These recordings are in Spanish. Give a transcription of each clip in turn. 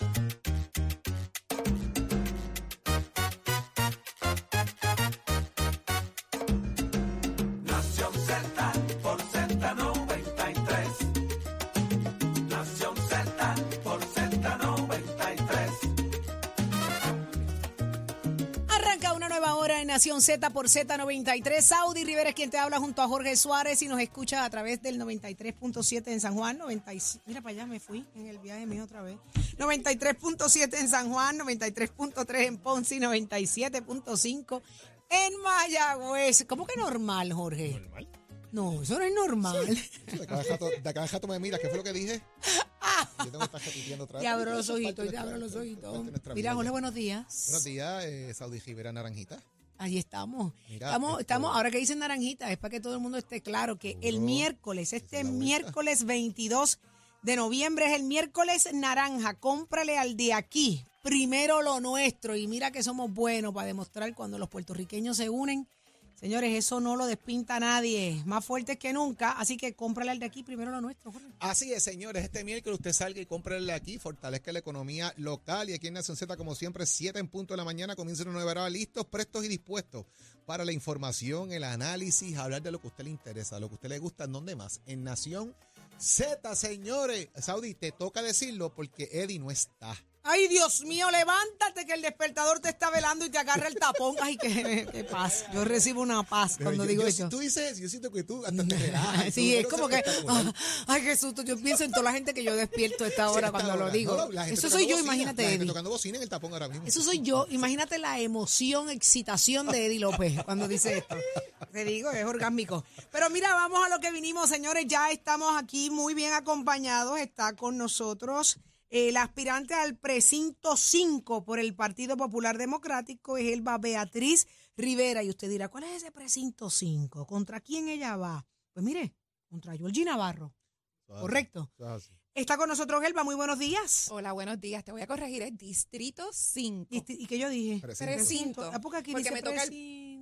Nación Nación Z por Z93. Saudi Rivera es quien te habla junto a Jorge Suárez y nos escucha a través del 93.7 en San Juan. 96, mira para allá, me fui en el viaje mío otra vez. 93.7 en San Juan, 93.3 en Ponce y 97.5 en Mayagüez. ¿Cómo que normal, Jorge? Normal. No, eso no es normal. De cada jato, de cada jato me miras, ¿qué fue lo que dije? Yo tengo que estar repitiendo otra vez. Te abro los ojitos, te abro los ojitos. Mira, ya. buenos días. Buenos días, eh, Saudi Rivera Naranjita. Ahí estamos. Mira, estamos, estamos, ahora que dicen naranjita, es para que todo el mundo esté claro que el miércoles, este miércoles 22 de noviembre es el miércoles naranja. Cómprale al de aquí, primero lo nuestro. Y mira que somos buenos para demostrar cuando los puertorriqueños se unen. Señores, eso no lo despinta nadie. Más fuertes que nunca. Así que cómprale al de aquí, primero lo nuestro. Así es, señores. Este miércoles usted salga y cómprele aquí, fortalezca la economía local. Y aquí en Nación Z, como siempre, 7 en punto de la mañana, comienza una nueva hora. Listos, prestos y dispuestos para la información, el análisis, hablar de lo que a usted le interesa, lo que a usted le gusta. ¿En dónde más? En Nación Z, señores. Saudi, te toca decirlo porque Eddie no está. Ay, Dios mío, levántate que el despertador te está velando y te agarra el tapón. Ay, qué, qué paz. Yo recibo una paz Pero cuando yo- digo yo- eso. Tú dices, yo siento que tú hasta te relajas. Sí, es como que, ah, ay, qué susto. Yo pienso en toda la gente que yo despierto a esta hora cuando lo digo. No, Eso soy yo, bocina, imagínate, La gente Eddie. tocando bocina en el tapón ahora mismo. Eso soy yo. Imagínate la emoción, excitación de Eddie López cuando dice esto. Te digo, es orgásmico. Pero mira, vamos a lo que vinimos, señores. Ya estamos aquí muy bien acompañados. Está con nosotros el aspirante al precinto 5 por el Partido Popular Democrático, es Elba Beatriz Rivera. Y usted dirá, ¿cuál es ese precinto 5? ¿Contra quién ella va? Pues mire, contra Georgie Navarro. Es Correcto. es. Está con nosotros Elba. Muy buenos días. Hola, buenos días. Te voy a corregir el distrito 5. ¿Y, qué yo dije? Precinto. Precinto. Ah, porque aquí Porque dice me toca el-.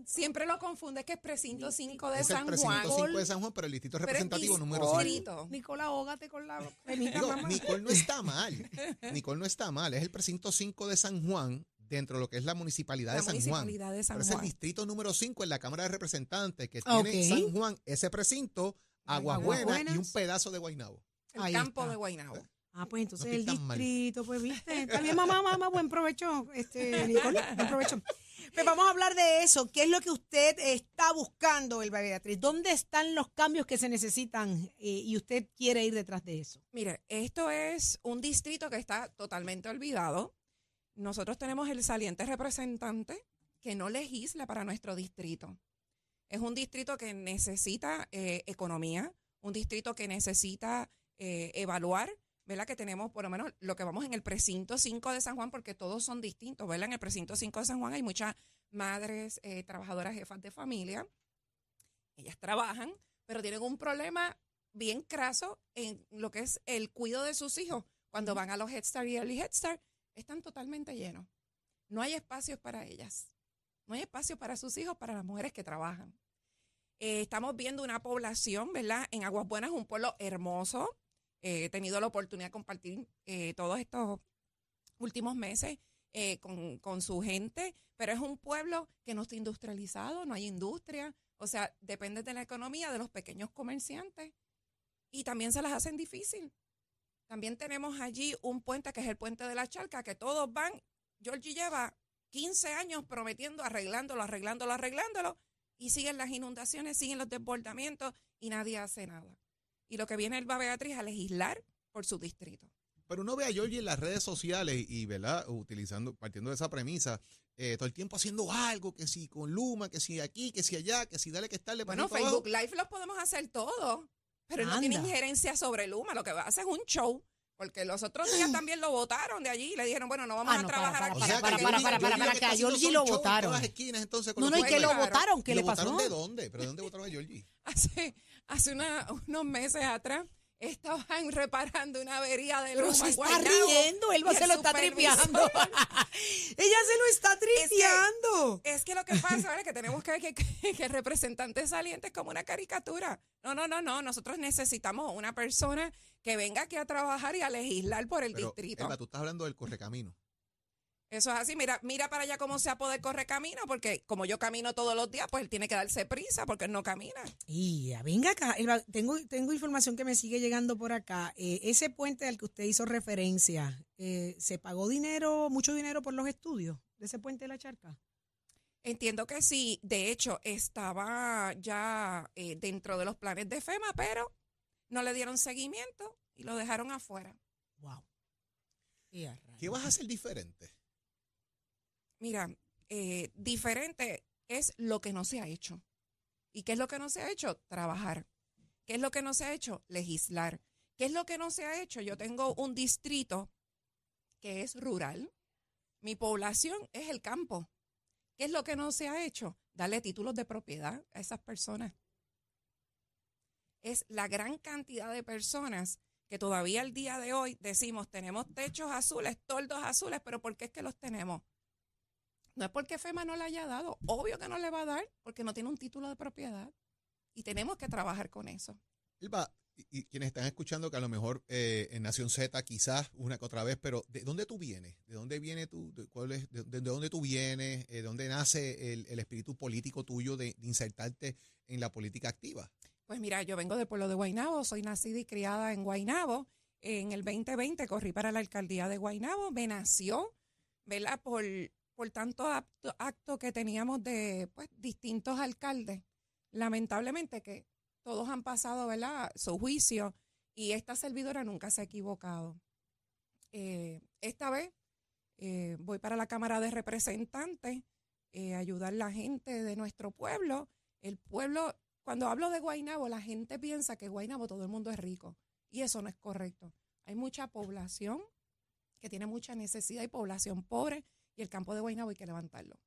Siempre lo confunde que es precinto 5 de Es el San precinto Juan. 5 de San Juan, pero el distrito Pero representativo número distrito. 5. Distrito. Nicola, ahógate con la Digo, mamá. Nicole no está mal. Nicole no está mal. Es el precinto 5 de San Juan, dentro de lo que es la municipalidad La de San municipalidad de San Juan. Pero es el Juan. distrito número 5 en la Cámara de Representantes, que Ok. tiene San Juan, ese precinto, Aguas Buenas y un pedazo de Guaynabo. El Ahí campo está. de Guaynabo. Ah, pues entonces No el mal. distrito, pues viste. Bien, mamá, mamá, buen provecho, este, Nicole, buen provecho. Pues vamos a hablar de eso. ¿Qué es lo que usted está buscando, Elba Beatriz? ¿Dónde están los cambios que se necesitan eh, y usted quiere ir detrás de eso? Mire, esto es un distrito que está totalmente olvidado. Nosotros tenemos el saliente representante que no legisla para nuestro distrito. Es un distrito que necesita eh, economía, un distrito que necesita eh, evaluar, ¿verdad? Que tenemos por lo menos lo que vamos en el precinto 5 de San Juan, porque todos son distintos, ¿verdad? En el precinto 5 de San Juan hay muchas madres, eh, trabajadoras, jefas de familia. Ellas trabajan, pero tienen un problema bien craso en lo que es el cuidado de sus hijos. Cuando van a los Head Start y Early Head Start, están totalmente llenos. No hay espacios para ellas. No hay espacio para sus hijos, para las mujeres que trabajan. Eh, estamos viendo una población, ¿verdad? En Aguas Buenas, un pueblo hermoso. Eh, he tenido la oportunidad de compartir eh, todos estos últimos meses eh, con, con su gente, pero es un pueblo que no está industrializado, no hay industria, o sea, depende de la economía de los pequeños comerciantes y también se las hacen difícil. También tenemos allí un puente que es el puente de la Charca, que todos van, Georgie lleva 15 años prometiendo, arreglándolo, arreglándolo, arreglándolo, y siguen las inundaciones, siguen los desbordamientos y nadie hace nada. Y lo que viene el Beatriz a legislar por su distrito. Pero uno ve a Georgie en las redes sociales y, ¿verdad? Utilizando, partiendo de esa premisa, eh, todo el tiempo haciendo algo, que si con Luma, que si aquí, que si allá, que si dale que estarle para Bueno, Facebook Live los podemos hacer todos, pero él no tiene injerencia sobre Luma. Lo que va a hacer es un show, porque los otros días también lo votaron de allí y le dijeron, bueno, no vamos Ah, a no, trabajar para, O aquí. para, para, para, para, lo que a Georgie lo votaron. las esquinas, entonces, No, no, y que lo votaron. ¿Qué ¿Y le pasó? de dónde? ¿Pero de dónde votaron a Georgie? Hace, hace una- unos meses atrás, estaban reparando una avería de Pero luz se está riendo, se lo está tripeando. Ella se lo está tripeando. Es que lo que pasa ahora es que tenemos que ver que, que, que el representante saliente es como una caricatura. No, no, no, no. Nosotros necesitamos una persona que venga aquí a trabajar y a legislar por el Pero, distrito. Elba, tú estás hablando del correcamino. Eso es así. Mira, mira para allá cómo se poder correr camino, porque como yo camino todos los días, pues él tiene que darse prisa porque él no camina. Y ya, venga acá, Elba, tengo, tengo información que me sigue llegando por acá. Eh, ese puente al que usted hizo referencia, eh, ¿se pagó dinero, mucho dinero por los estudios de ese puente de la charca? Entiendo que sí. De hecho, estaba ya eh, dentro de los planes de FEMA, pero no le dieron seguimiento y lo dejaron afuera. Wow. ¿Qué vas a hacer diferente? Mira, eh, diferente es lo que no se ha hecho. ¿Y qué es lo que no se ha hecho? Trabajar. ¿Qué es lo que no se ha hecho? Legislar. ¿Qué es lo que no se ha hecho? Yo tengo un distrito que es rural. Mi población es el campo. ¿Qué es lo que no se ha hecho? Darle títulos de propiedad a esas personas. Es la gran cantidad de personas que todavía al día de hoy decimos tenemos techos azules, toldos azules, pero ¿por qué es que los tenemos? No es porque FEMA no le haya dado, obvio que no le va a dar, porque no tiene un título de propiedad. Y tenemos que trabajar con eso. Elba, y, y quienes están escuchando que a lo mejor eh, en Nación Z quizás una que otra vez, pero ¿de dónde tú vienes? ¿De dónde viene tú? ¿De, cuál es, de, de dónde tú vienes? Eh, ¿De dónde nace el, el espíritu político tuyo de, de insertarte en la política activa? Pues mira, yo vengo del pueblo de Guaynabo, soy nacida y criada en Guaynabo. En el 2020 corrí para la alcaldía de Guaynabo, me nació, ¿verdad? Por, por tanto acto, que teníamos de pues, distintos alcaldes. Lamentablemente que todos han pasado, ¿verdad? Su juicio y esta servidora nunca se ha equivocado. Eh, esta vez eh, voy para la Cámara de Representantes, eh, ayudar a la gente de nuestro pueblo. El pueblo, cuando hablo de Guaynabo, la gente piensa que Guaynabo todo el mundo es rico y eso no es correcto. Hay mucha población que tiene mucha necesidad y población pobre y el campo de Guaynabo hay que levantarlo.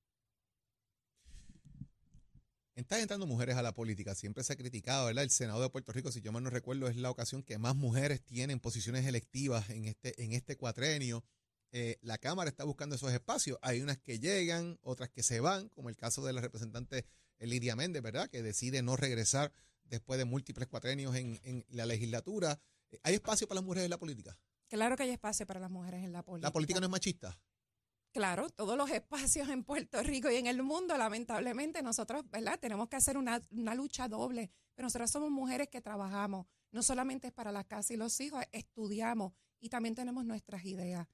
Están entrando mujeres a la política, siempre se ha criticado, ¿verdad? El Senado de Puerto Rico, si yo mal no recuerdo, es la ocasión que más mujeres tienen posiciones electivas en este, en este cuatrenio. Eh, la Cámara está buscando esos espacios. Hay unas que llegan, otras que se van, como el caso de la representante Lidia Méndez, ¿verdad? Que decide no regresar después de múltiples cuatrenios en, en la legislatura. Eh, ¿Hay espacio para las mujeres en la política? Claro que hay espacio para las mujeres en la política. ¿La política no es machista? Claro, todos los espacios en Puerto Rico y en el mundo, lamentablemente, nosotros, ¿verdad? Tenemos que hacer una, una lucha doble. Pero nosotros somos mujeres que trabajamos. No solamente es para la casa y los hijos, estudiamos y también tenemos nuestras ideas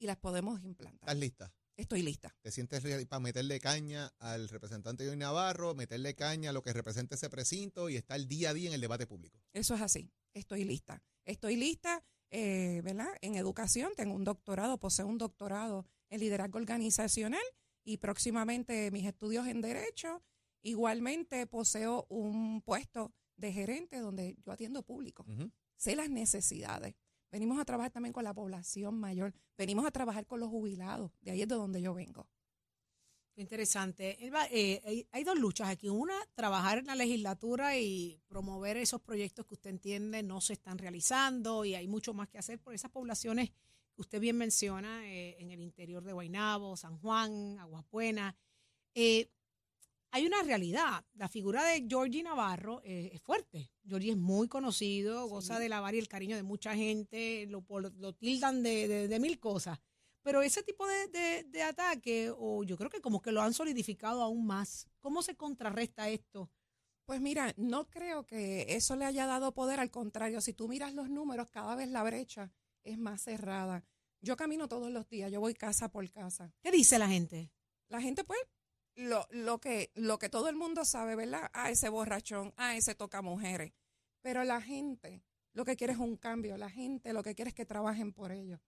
y las podemos implantar. ¿Estás lista? Estoy lista. ¿Te sientes ready para meterle caña al representante Joey Navarro, meterle caña a lo que representa ese precinto y estar día a día en el debate público? Eso es así. Estoy lista. Estoy lista, eh, ¿verdad? En educación, tengo un doctorado, poseo un doctorado en liderazgo organizacional y próximamente mis estudios en derecho. Igualmente poseo un puesto de gerente donde yo atiendo público. Sé las necesidades. Venimos a trabajar también con la población mayor. Venimos a trabajar con los jubilados. De ahí es de donde yo vengo. Qué interesante. Elba, eh, hay, hay dos luchas aquí. Una, trabajar en la legislatura y promover esos proyectos que usted entiende no se están realizando y hay mucho más que hacer por esas poblaciones usted bien menciona eh, en el interior de Guaynabo, San Juan, Aguapuena. Eh, hay una realidad. La figura de Georgie Navarro eh, es fuerte. Georgie es muy conocido, goza de la y el cariño de mucha gente, lo, tildan de, de- de mil cosas. Pero ese tipo de, de- de ataque, o yo creo que como que lo han solidificado aún más. ¿Cómo se contrarresta esto? Pues mira, no creo que eso le haya dado poder. Al contrario, si tú miras los números, cada vez la brecha es más cerrada. Yo camino todos los días, yo voy casa por casa. ¿Qué dice la gente? La gente, pues, lo, lo, que, lo que todo el mundo sabe, ¿verdad? Ah, ese borrachón, ah, ese toca mujeres. Pero la gente lo que quiere es un cambio, la gente lo que quiere es que trabajen por ellos.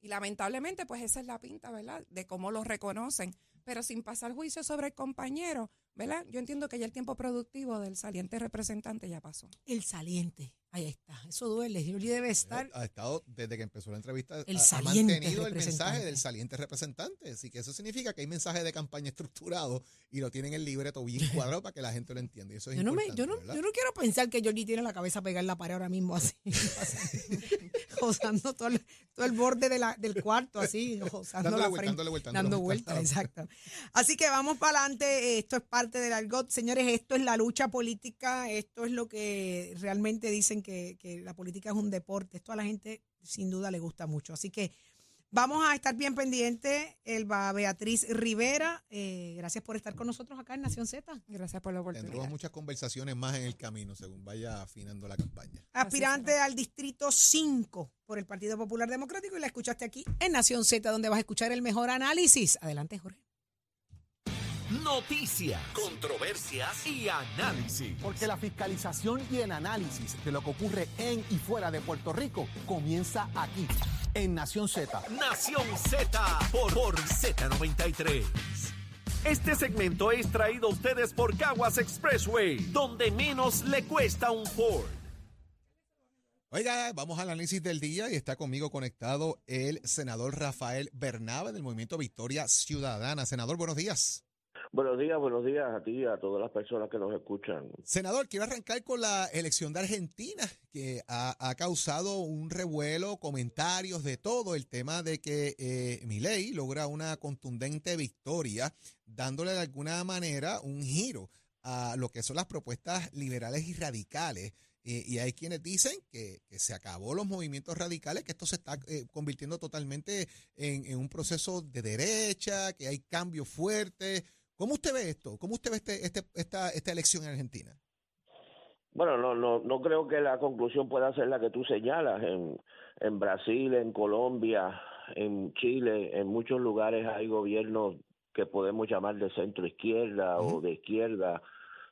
Y lamentablemente, pues esa es la pinta, ¿verdad? De cómo los reconocen. pero sin pasar juicio sobre el compañero, ¿verdad? Yo entiendo que ya el tiempo productivo del saliente representante ya pasó. El saliente. Ahí está. Eso duele. Yoli debe estar. Ha estado, desde que empezó la entrevista, El ha- mantenido el mensaje del saliente representante. Así que eso significa que hay mensaje de campaña estructurado y lo tienen en el libreto bien cuadrado para que la gente lo entienda. Y eso es Yo no, me, yo, no, yo no quiero pensar que Yoli tiene la cabeza pegada en la pared ahora mismo así, josando todo el, todo el borde de la- del cuarto así, josando Dándole la vuelta, frente, dándole vuelta, dando vueltas, vuelta. exacto. Así que vamos para adelante, esto es parte del argot, señores, esto es la lucha política, esto es lo que realmente dicen que, que la política es un deporte, esto a la gente sin duda le gusta mucho, así que Vamos a estar bien pendientes. Elba Beatriz Rivera, eh, gracias por estar con nosotros acá en Nación Z. Gracias por la Tendremos oportunidad. muchas conversaciones más en el camino según vaya afinando la campaña. aspirante al distrito 5 por el Partido Popular Democrático y la escuchaste aquí en Nación Z, donde vas a escuchar el mejor análisis. Adelante, Jorge. Noticias, controversias y análisis. Porque la fiscalización y el análisis de lo que ocurre en y fuera de Puerto Rico comienza aquí, en Nación Z. Nación Z por, por Z93. Este segmento es traído a ustedes por Caguas Expressway, donde menos le cuesta un Ford. Oiga, vamos al análisis del día y está conmigo conectado el senador Rafael Bernabe del Movimiento Victoria Ciudadana. Senador, buenos días. Buenos días, buenos días a ti y a todas las personas que nos escuchan. Senador, quiero arrancar con la elección de Argentina, que ha, ha causado un revuelo, comentarios de todo, el tema de que eh, Milei logra una contundente victoria, dándole de alguna manera un giro a lo que son las propuestas liberales y radicales. Eh, y hay quienes dicen que, que se acabó los movimientos radicales, que esto se está eh, convirtiendo totalmente en, en un proceso de derecha, que hay cambios fuertes. ¿Cómo usted ve esto? ¿Cómo usted ve este, este, esta, esta elección en Argentina? Bueno, no, no, no creo que la conclusión pueda ser la que tú señalas. En, en Brasil, en Colombia, en Chile, en muchos lugares hay gobiernos que podemos llamar de centro izquierda o de izquierda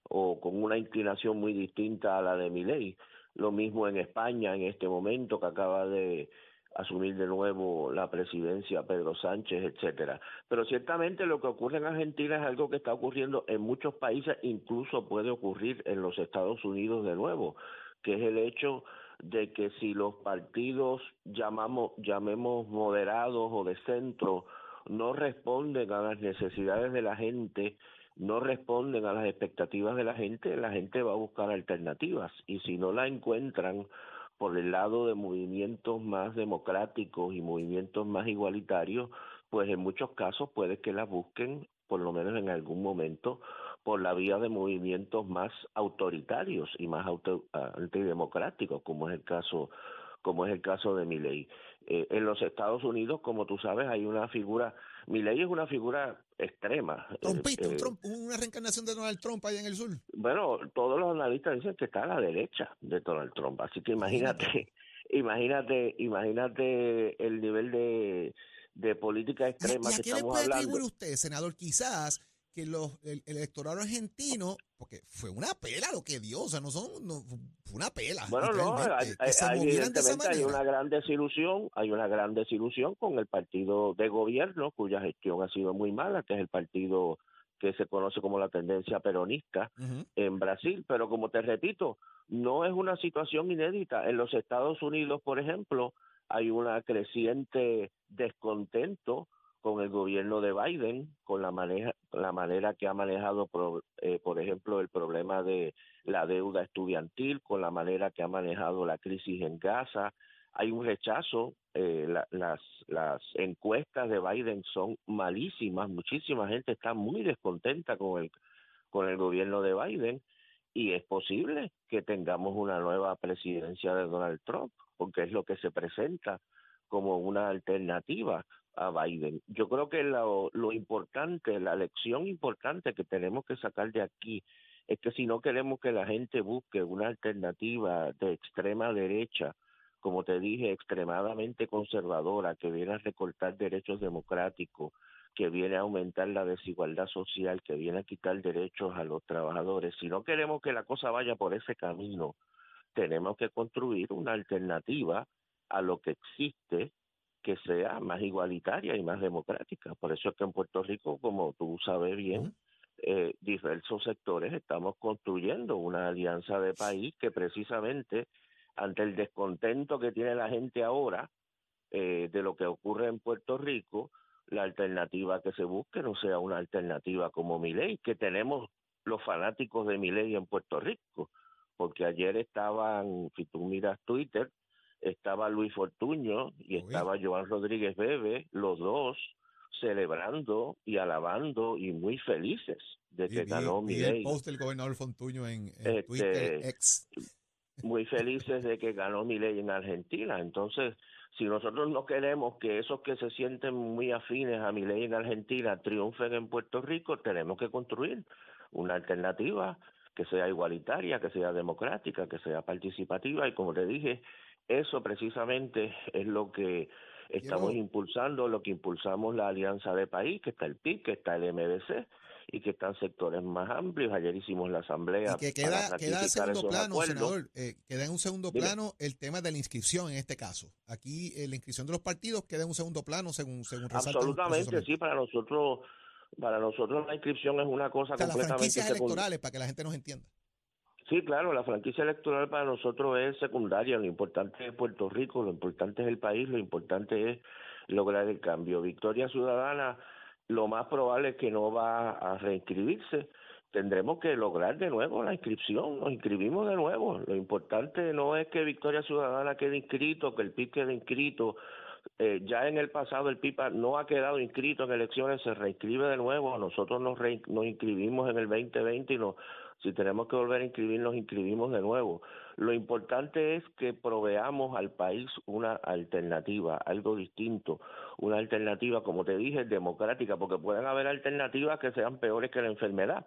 o con una inclinación muy distinta a la de Milei. Lo mismo en España en este momento que acaba de asumir de nuevo la presidencia Pedro Sánchez, etcétera. Pero ciertamente lo que ocurre en Argentina es algo que está ocurriendo en muchos países, incluso puede ocurrir en los Estados Unidos de nuevo, que es el hecho de que si los partidos llamamos llamemos moderados o de centro no responden a las necesidades de la gente, no responden a las expectativas de la gente, la gente va a buscar alternativas y si no la encuentran por el lado de movimientos más democráticos y movimientos más igualitarios, pues en muchos casos puede que las busquen, por lo menos en algún momento, por la vía de movimientos más autoritarios y más auto, antidemocráticos, como es el caso como es el caso de Milei. Eh, en los Estados Unidos, como tú sabes, hay una figura, Milei es una figura extrema. eh, Trumpista, un eh, Trump- una reencarnación de Donald Trump allá en el sur. bueno, todos los analistas dicen que está a la derecha de Donald Trump, así que imagínate, imagínate, imagínate el nivel de, de política ¿Y, extrema y a que qué le puede atribuir usted, senador? Quizás que los, el, el electorado argentino, porque fue una pela lo que dio, o sea, no son, no, fue una pela. Bueno, no, hay- evidentemente hay una gran desilusión, hay una gran desilusión con el partido de gobierno cuya gestión ha sido muy mala, que es el partido que se conoce como la tendencia peronista en Brasil, pero como te repito, no es una situación inédita. En los Estados Unidos, por ejemplo, hay una creciente descontento con el gobierno de Biden, con la maneja, la manera que ha manejado, pro- eh, por ejemplo, el problema de la deuda estudiantil, con la manera que ha manejado la crisis en Gaza. Hay un rechazo, eh, la- las, las encuestas de Biden son malísimas, muchísima gente está muy descontenta con el, con el gobierno de Biden y es posible que tengamos una nueva presidencia de Donald Trump, porque es lo que se presenta como una alternativa a Biden. Yo creo que lo, lo importante, la lección importante que tenemos que sacar de aquí es que si no queremos que la gente busque una alternativa de extrema derecha, como te dije, extremadamente conservadora, que viene a recortar derechos democráticos, que viene a aumentar la desigualdad social, que viene a quitar derechos a los trabajadores. Si no queremos que la cosa vaya por ese camino, tenemos que construir una alternativa a lo que existe que sea más igualitaria y más democrática. Por eso es que en Puerto Rico, como tú sabes bien, eh, diversos sectores estamos construyendo una alianza de país que precisamente ante el descontento que tiene la gente ahora eh, de lo que ocurre en Puerto Rico, la alternativa que se busque no sea una alternativa como Miley, que tenemos los fanáticos de Miley en Puerto Rico, porque ayer estaban, si tú miras Twitter, estaba Luis Fortuño y estaba Joan Rodríguez Bebe, los dos celebrando y alabando y muy felices de que ganó vi el post del gobernador Fontuño en, en Este, Twitter ex. muy felices de que ganó Milei en Argentina. Entonces, si nosotros no queremos que esos que se sienten muy afines a Milei en Argentina triunfen en Puerto Rico, tenemos que construir una alternativa que sea igualitaria, que sea democrática, que sea participativa y como te dije, eso precisamente es lo que estamos impulsando, lo que impulsamos la Alianza de País, que está el PIB, que está el MDC y que están sectores más amplios. Ayer hicimos la asamblea Y que para queda, queda en segundo plano, acuerdos. senador, eh, queda en un segundo Dime. plano el tema de la inscripción en este caso. Aquí eh, la inscripción de los partidos queda en un segundo plano según, según Absolutamente, sí, para nosotros, para nosotros la inscripción es una cosa O sea, las completamente franquicias secund- electorales, para que la gente nos entienda. Sí, claro, la franquicia electoral para nosotros es secundaria, lo importante es Puerto Rico, lo importante es el país, lo importante es lograr el cambio. Victoria Ciudadana, lo más probable es que no va a reinscribirse, tendremos que lograr de nuevo la inscripción, nos inscribimos de nuevo. Lo importante no es que Victoria Ciudadana quede inscrito, que el PIB quede inscrito. Eh, ya en el pasado el PIPA no ha quedado inscrito en elecciones, se reinscribe de nuevo. Nosotros nos, nos inscribimos en el 2020 y nos, si tenemos que volver a inscribir, nos inscribimos de nuevo. Lo importante es que proveamos al país una alternativa, algo distinto, una alternativa, como te dije, democrática, porque pueden haber alternativas que sean peores que la enfermedad.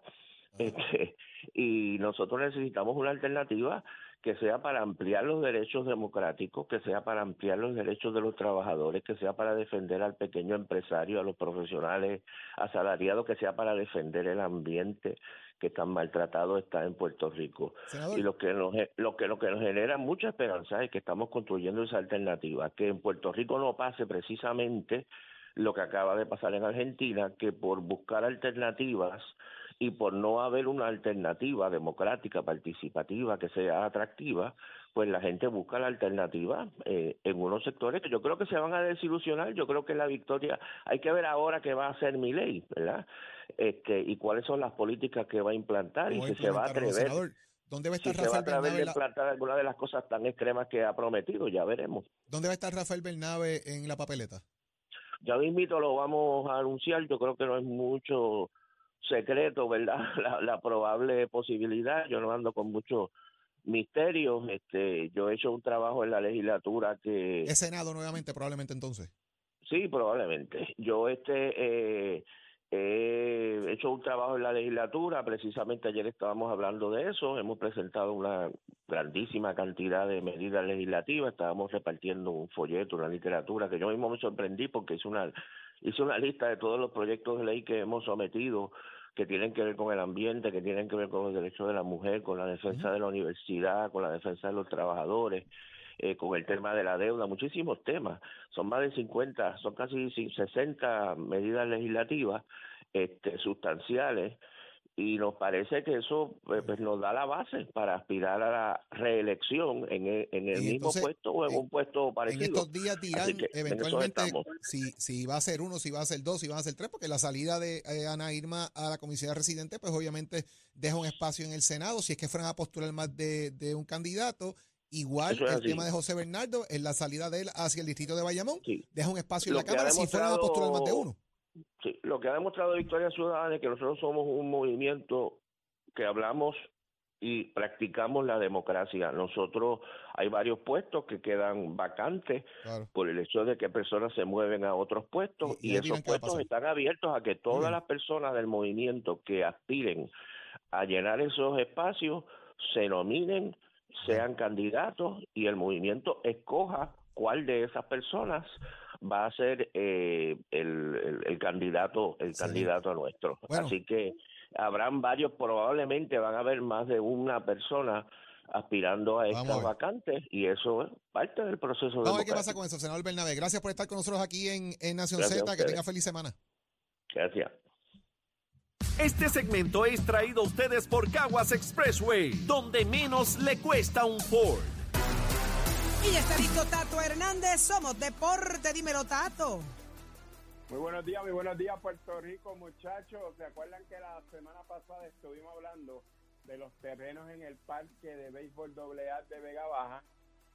Este, y nosotros necesitamos una alternativa que sea para ampliar los derechos democráticos, que sea para ampliar los derechos de los trabajadores, que sea para defender al pequeño empresario, a los profesionales asalariados, que sea para defender el ambiente que tan maltratado está en Puerto Rico. Senador, Y lo que nos lo que lo que nos genera mucha esperanza es que estamos construyendo esa alternativa, que en Puerto Rico no pase precisamente lo que acaba de pasar en Argentina, que por buscar alternativas y por no haber una alternativa democrática, participativa, que sea atractiva, pues la gente busca la alternativa eh, en unos sectores que yo creo que se van a desilusionar. Yo creo que la victoria, hay que ver ahora qué va a hacer mi ley, ¿verdad? Este, y cuáles son las políticas que va a implantar y ¿cómo si se va a atrever? ¿Dónde va a si estar se va a Rafael Bernabe? de implantar alguna de las cosas tan extremas que ha prometido, ya veremos. ¿Dónde va a estar Rafael Bernabe en la papeleta? Ya mismito lo vamos a anunciar, yo creo que no es mucho secreto, ¿verdad? La, la probable posibilidad, yo no ando con mucho misterio, este, yo he hecho un trabajo en la legislatura que Es Senado nuevamente, probablemente entonces. Sí, probablemente. Yo este eh, he hecho un trabajo en la legislatura, precisamente ayer estábamos hablando de eso, hemos presentado una grandísima cantidad de medidas legislativas, estábamos repartiendo un folleto, una literatura, que yo mismo me sorprendí porque hice una, hice una lista de todos los proyectos de ley que hemos sometido que tienen que ver con el ambiente, que tienen que ver con los derechos de la mujer, con la defensa de la universidad, con la defensa de los trabajadores, eh, con el tema de la deuda, muchísimos temas. Son más de 50, son casi 60 medidas legislativas este, sustanciales y nos parece que eso pues, pues, nos da la base para aspirar a la reelección en el, en el mismo entonces, puesto o en, en- un puesto En parecido. estos días dirán en eventualmente si, si va a ser uno, si va a ser dos, si van a ser tres, porque la salida de eh, Ana Irma a la comisión de residente, pues obviamente deja un espacio en el Senado. Si es que fueran a postular más de, de un candidato, igual es el así. tema de José Bernardo, en la salida de él hacia el distrito de Bayamón, Sí. deja un espacio Lo en la Cámara si fueran a postular más de uno. Sí, lo que ha demostrado Victoria Ciudadana es que nosotros somos un movimiento que hablamos y practicamos la democracia. Nosotros hay varios puestos que quedan vacantes Claro. por el hecho de que personas se mueven a otros puestos Y- y y, ahí esos puestos están abiertos a que todas las personas del movimiento que aspiren a llenar esos espacios se nominen, sean candidatos y el movimiento escoja cuál de esas personas va a ser eh, el, el- el candidato el Excelente. candidato nuestro Bueno. así que habrán varios probablemente van a haber más de una persona aspirando a estas vacantes y eso es parte del proceso Vamos a ver qué pasa con eso, senador Bernabé. Gracias por estar con nosotros aquí en, en Nación Gracias Z. Que tenga feliz semana. Gracias. Este segmento es traído a ustedes por Caguas Expressway, donde menos le cuesta un Ford. Y ya está listo Tato Hernández. Somos Deporte. Dímelo, Tato. Muy buenos días, muy buenos días Puerto Rico, muchachos. ¿Se acuerdan que la semana pasada estuvimos hablando de los terrenos en el parque de béisbol AA de Vega Baja,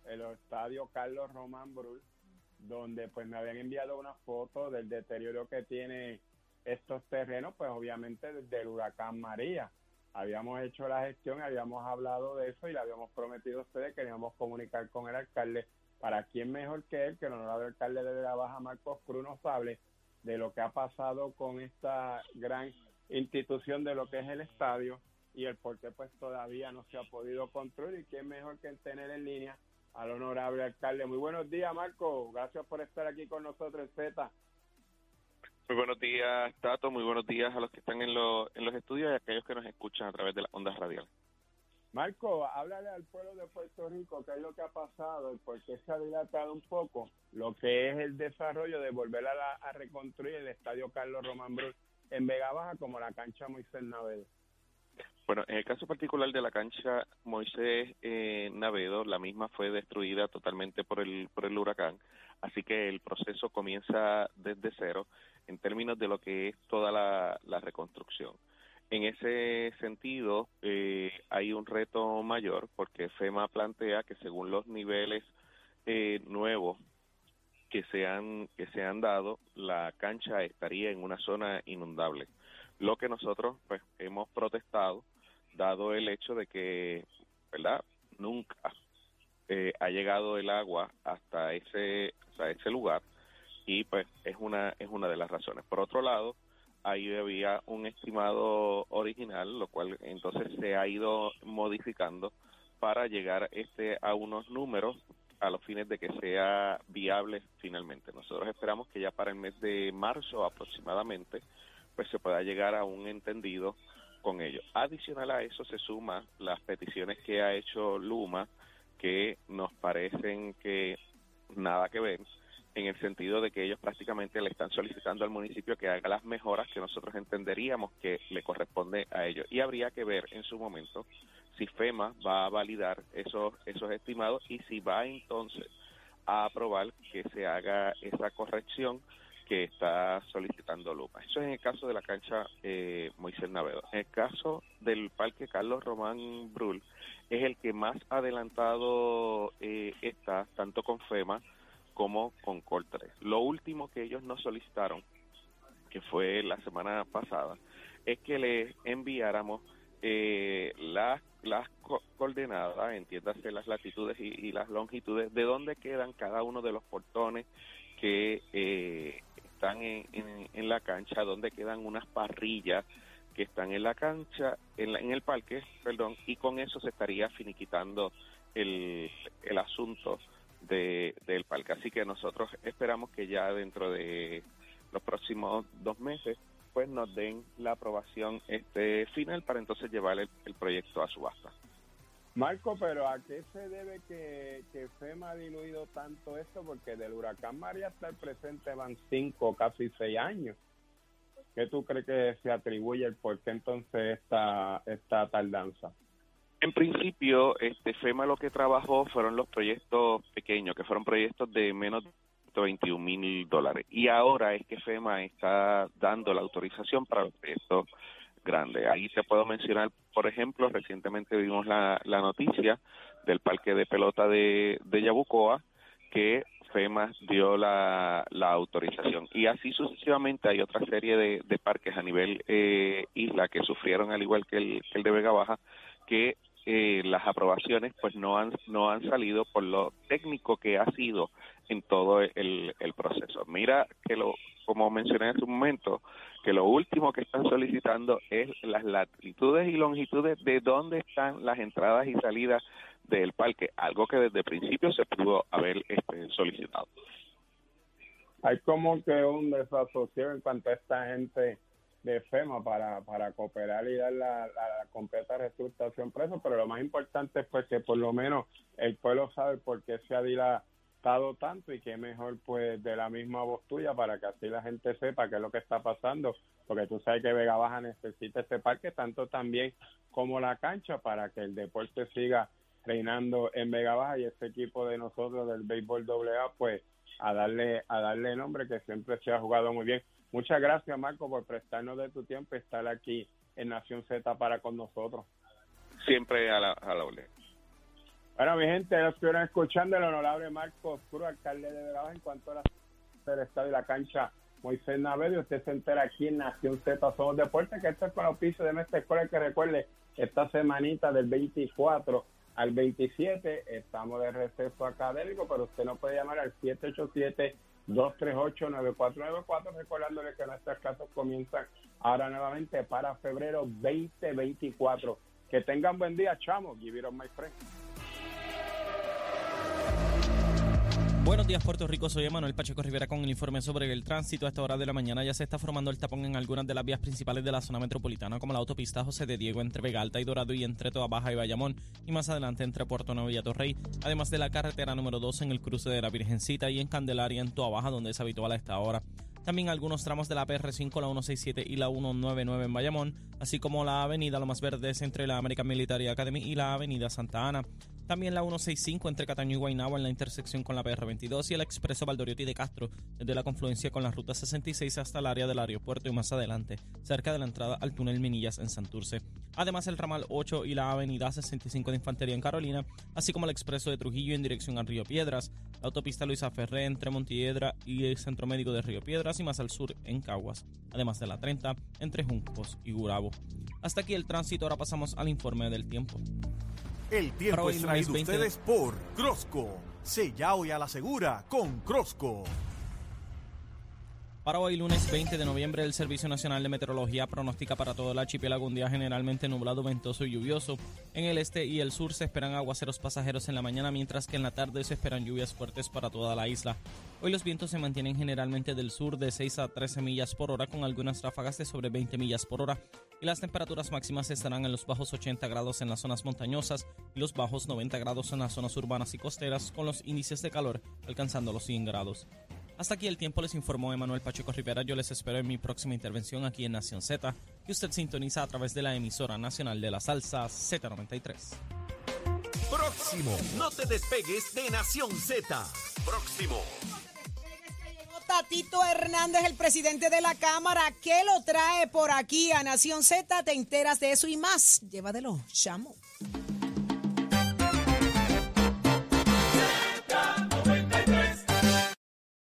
el estadio Carlos Román Brul, donde pues me habían enviado una foto del deterioro que tiene estos terrenos, pues obviamente desde el huracán María. Habíamos hecho la gestión, habíamos hablado de eso y le habíamos prometido a ustedes que íbamos comunicar con el alcalde para quién mejor que él, que el honorable alcalde de Vega Baja, Marcos Cruz, nos hable de lo que ha pasado con esta gran institución de lo que es el estadio y el por qué pues todavía no se ha podido construir y quién mejor que tener en línea al honorable alcalde. Muy buenos días, Marco. Gracias por estar aquí con nosotros Z. Muy buenos días, Tato. Muy buenos días a los que están en, los en los estudios y a aquellos que nos escuchan a través de las ondas radiales. Marco, háblale al pueblo de Puerto Rico qué es lo que ha pasado y por qué se ha dilatado un poco lo que es el desarrollo de volver a, la- a reconstruir el estadio Carlos Román Brul en Vega Baja como la cancha Moisés Navedo. Bueno, en el caso particular de la cancha Moisés eh, Navedo, la misma fue destruida totalmente por el, por el huracán, así que el proceso comienza desde cero en términos de lo que es toda la, la reconstrucción. En ese sentido, eh, hay un reto mayor porque FEMA plantea que según los niveles eh, nuevos que se han que se han dado, la cancha estaría en una zona inundable. Lo que nosotros pues hemos protestado, dado el hecho de que, ¿verdad? Nunca eh, ha llegado el agua hasta ese hasta ese lugar y pues es una es una de las razones. Por otro lado, ahí había un estimado original, lo cual entonces se ha ido modificando para llegar este a unos números a los fines de que sea viable finalmente. Nosotros esperamos que ya para el mes de marzo aproximadamente pues se pueda llegar a un entendido con ellos. Adicional a eso se suman las peticiones que ha hecho Luma que nos parecen que nada que ver en el sentido de que ellos prácticamente le están solicitando al municipio que haga las mejoras que nosotros entenderíamos que le corresponde a ellos. Y habría que ver en su momento si FEMA va a validar esos, esos estimados y si va entonces a aprobar que se haga esa corrección que está solicitando Luma. Eso es en el caso de la cancha eh, Moisés Navedo. En el caso del parque Carlos Román Brul, es el que más adelantado eh, está, tanto con FEMA como con Coltre. Lo último que ellos nos solicitaron, que fue la semana pasada, es que les enviáramos eh, las, las co- coordenadas, entiéndase las latitudes y, y las longitudes, de dónde quedan cada uno de los portones que eh, están en, en, la cancha, dónde quedan unas parrillas que están en la cancha, en, la- en el parque, perdón, y con eso se estaría finiquitando el, el asunto de, del parque. Así que nosotros esperamos que ya dentro de los próximos dos meses pues nos den la aprobación este final para entonces llevar el, el proyecto a subasta. Marco, pero ¿a qué se debe que, FEMA ha diluido tanto esto? Porque del huracán María hasta el presente van cinco, casi seis años. ¿Qué tú crees que se atribuye el por qué entonces esta, esta tardanza? En principio, este FEMA lo que trabajó fueron los proyectos pequeños, que fueron proyectos de menos de 21 mil dólares. Y ahora es que FEMA está dando la autorización para los proyectos grandes. Ahí te puedo mencionar, por ejemplo, recientemente vimos la, la noticia del parque de pelota de, de Yabucoa, que FEMA dio la, la autorización. Y así sucesivamente hay otra serie de, de parques a nivel eh, isla que sufrieron, al igual que el, que el de Vega Baja, que eh, las aprobaciones pues no han no han salido por lo técnico que ha sido en todo el, el proceso. Mira que lo como mencioné hace un momento, que lo último que están solicitando es las latitudes y longitudes de dónde están las entradas y salidas del parque, algo que desde el principio se pudo haber este, solicitado. Hay como que un desasosiego en cuanto a esta gente de FEMA para, para cooperar y dar la, la completa reestructuración preso, pero lo más importante es pues que por lo menos el pueblo sabe por qué se ha tanto y que mejor pues de la misma voz tuya para que así la gente sepa qué es lo que está pasando, porque tú sabes que Vega Baja necesita este parque tanto también como la cancha para que el deporte siga reinando en Vega Baja y este equipo de nosotros del béisbol AA pues a darle a darle nombre que siempre se ha jugado muy bien. Muchas gracias Marco por prestarnos de tu tiempo y estar aquí en Nación Z para con nosotros. Siempre a la, a la. Bueno, mi gente, ya estuvieron escuchando el honorable Marco Oscuro, alcalde de Vega Baja, en cuanto a la del estadio y la cancha Moisés Navedo. Usted se entera aquí en Nación Z Somos Deportes, que esto es con auspicio de nuestra escuela, que recuerde, esta semanita del 24 al 27 estamos de receso académico, pero usted no puede llamar al 787-238-9494, recordándole que nuestras clases comienzan ahora nuevamente para febrero 2024. Que tengan buen día, chamo. Give it my friend. Buenos días, Puerto Rico. Soy Emanuel Pacheco Rivera con el informe sobre el tránsito. A esta hora de la mañana ya se está formando el tapón en algunas de las vías principales de la zona metropolitana, como la autopista José de Diego entre Vega Alta y Dorado y entre Toa Baja y Bayamón, y más adelante entre Puerto Nuevo y Atorrey, además de la carretera número 2 en el cruce de la Virgencita y en Candelaria en Toa Baja, donde es habitual a esta hora. También algunos tramos de la PR5, la 167 y la 199 en Bayamón, así como la avenida Lomas Verdes entre la American Military Academy y la avenida Santa Ana. También la 165 entre Cataño y Guaynabo en la intersección con la PR22 y el expreso Valdoriotti de Castro desde la confluencia con la ruta 66 hasta el área del aeropuerto y más adelante, cerca de la entrada al túnel Minillas en Santurce. Además el ramal 8 y la avenida 65 de Infantería en Carolina, así como el expreso de Trujillo en dirección al Río Piedras, la autopista Luisa Ferré entre Montiedra y el Centro Médico de Río Piedras y más al sur en Caguas, además de la 30 entre Juncos y Gurabo. Hasta aquí el tránsito, ahora pasamos al informe del tiempo. El tiempo hoy, es traído 20 ustedes por Crosco. Sella y a la segura con Crosco. Para hoy, lunes 20 de noviembre, el Servicio Nacional de Meteorología pronostica para todo el archipiélago un día generalmente nublado, ventoso y lluvioso. En el este y el sur se esperan aguaceros pasajeros en la mañana, mientras que en la tarde se esperan lluvias fuertes para toda la isla. Hoy los vientos se mantienen generalmente del sur de 6 a 13 millas por hora, con algunas ráfagas de sobre 20 millas por hora. Y las temperaturas máximas estarán en los bajos 80 grados en las zonas montañosas y los bajos 90 grados en las zonas urbanas y costeras, con los índices de calor alcanzando los 100 grados. Hasta aquí el tiempo les informó Emanuel Pacheco Rivera. Yo les espero en mi próxima intervención aquí en Nación Z, que usted sintoniza a través de la emisora nacional de la salsa Z93. Próximo. No te despegues de Nación Z. Próximo. Tatito Hernández, el presidente de la Cámara, que lo trae por aquí a Nación Z. Te enteras de eso y más. Llévatelo, chamo.